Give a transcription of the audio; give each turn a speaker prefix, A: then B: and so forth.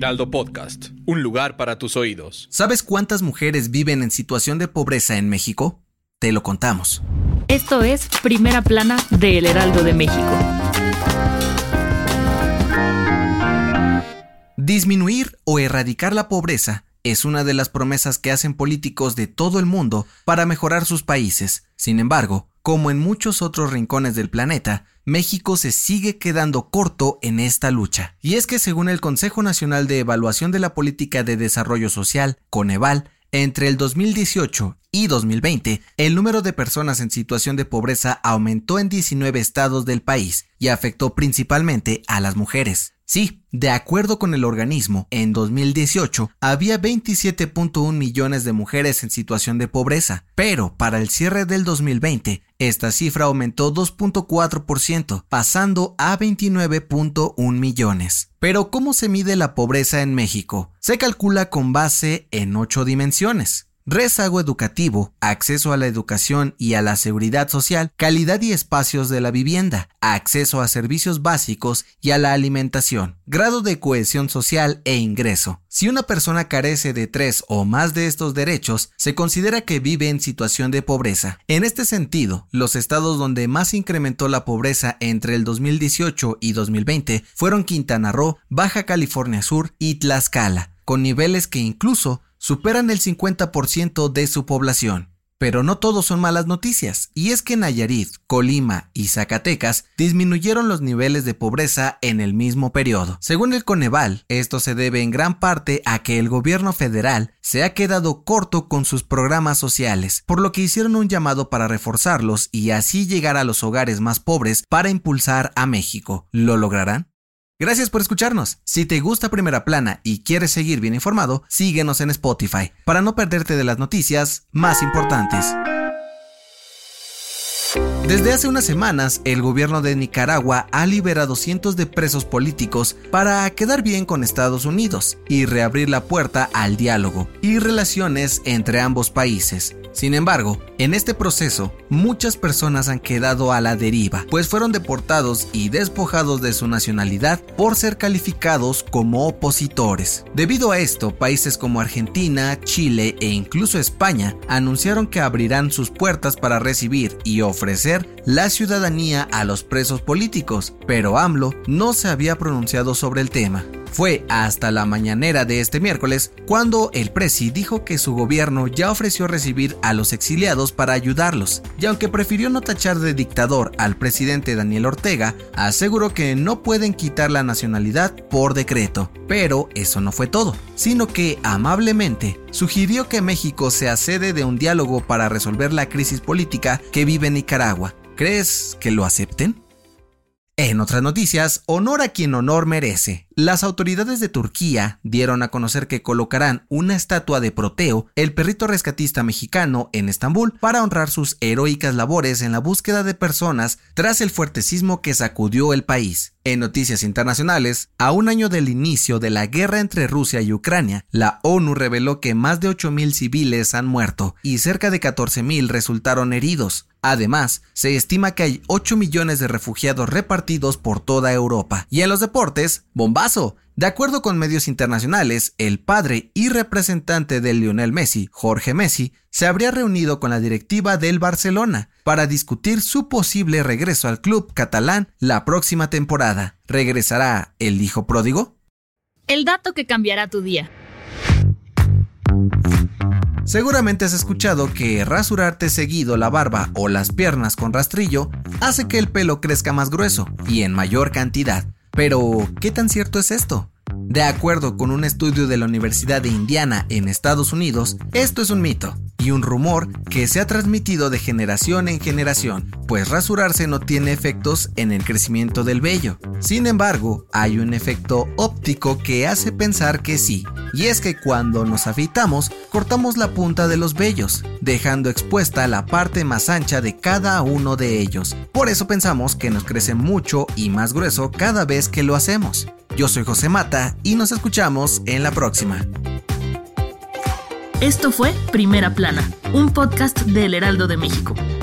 A: Heraldo Podcast, un lugar para tus oídos.
B: ¿Sabes cuántas mujeres viven en situación de pobreza en México? Te lo contamos.
C: Esto es Primera Plana de El Heraldo de México.
B: Disminuir o erradicar la pobreza es una de las promesas que hacen políticos de todo el mundo para mejorar sus países. Sin embargo, como en muchos otros rincones del planeta, México se sigue quedando corto en esta lucha. Y es que según el Consejo Nacional de Evaluación de la Política de Desarrollo Social, Coneval, entre el 2018 y 2020, el número de personas en situación de pobreza aumentó en 19 estados del país y afectó principalmente a las mujeres. Sí, de acuerdo con el organismo, en 2018 había 27.1 millones de mujeres en situación de pobreza, pero para el cierre del 2020 esta cifra aumentó 2.4%, pasando a 29.1 millones. Pero ¿cómo se mide la pobreza en México? Se calcula con base en ocho dimensiones rezago educativo, acceso a la educación y a la seguridad social, calidad y espacios de la vivienda, acceso a servicios básicos y a la alimentación, grado de cohesión social e ingreso. Si una persona carece de tres o más de estos derechos, se considera que vive en situación de pobreza. En este sentido, los estados donde más incrementó la pobreza entre el 2018 y 2020 fueron Quintana Roo, Baja California Sur y Tlaxcala, con niveles que incluso superan el 50% de su población. Pero no todos son malas noticias, y es que Nayarit, Colima y Zacatecas disminuyeron los niveles de pobreza en el mismo periodo. Según el Coneval, esto se debe en gran parte a que el gobierno federal se ha quedado corto con sus programas sociales, por lo que hicieron un llamado para reforzarlos y así llegar a los hogares más pobres para impulsar a México. ¿Lo lograrán? Gracias por escucharnos. Si te gusta Primera Plana y quieres seguir bien informado, síguenos en Spotify para no perderte de las noticias más importantes. Desde hace unas semanas, el gobierno de Nicaragua ha liberado cientos de presos políticos para quedar bien con Estados Unidos y reabrir la puerta al diálogo y relaciones entre ambos países. Sin embargo, en este proceso, muchas personas han quedado a la deriva, pues fueron deportados y despojados de su nacionalidad por ser calificados como opositores. Debido a esto, países como Argentina, Chile e incluso España anunciaron que abrirán sus puertas para recibir y ofrecer la ciudadanía a los presos políticos, pero AMLO no se había pronunciado sobre el tema. Fue hasta la mañanera de este miércoles cuando el presi dijo que su gobierno ya ofreció recibir a los exiliados para ayudarlos, y aunque prefirió no tachar de dictador al presidente Daniel Ortega, aseguró que no pueden quitar la nacionalidad por decreto. Pero eso no fue todo, sino que amablemente sugirió que México sea sede de un diálogo para resolver la crisis política que vive Nicaragua. ¿Crees que lo acepten? En otras noticias, honor a quien honor merece. Las autoridades de Turquía dieron a conocer que colocarán una estatua de Proteo, el perrito rescatista mexicano, en Estambul para honrar sus heroicas labores en la búsqueda de personas tras el fuerte sismo que sacudió el país. En noticias internacionales, a un año del inicio de la guerra entre Rusia y Ucrania, la ONU reveló que más de 8.000 civiles han muerto y cerca de 14.000 resultaron heridos. Además, se estima que hay 8 millones de refugiados repartidos por toda Europa. Y en los deportes, bombazo. De acuerdo con medios internacionales, el padre y representante de Lionel Messi, Jorge Messi, se habría reunido con la directiva del Barcelona para discutir su posible regreso al club catalán la próxima temporada. ¿Regresará el hijo pródigo?
C: El dato que cambiará tu día.
B: Seguramente has escuchado que rasurarte seguido la barba o las piernas con rastrillo hace que el pelo crezca más grueso y en mayor cantidad. Pero, ¿qué tan cierto es esto? De acuerdo con un estudio de la Universidad de Indiana en Estados Unidos, esto es un mito. y un rumor que se ha transmitido de generación en generación, pues rasurarse no tiene efectos en el crecimiento del vello. Sin embargo, hay un efecto óptico que hace pensar que sí, y es que cuando nos afeitamos, cortamos la punta de los vellos, dejando expuesta la parte más ancha de cada uno de ellos. Por eso pensamos que nos crece mucho y más grueso cada vez que lo hacemos. Yo soy José Mata y nos escuchamos en la próxima.
C: Esto fue Primera Plana, un podcast de El Heraldo de México.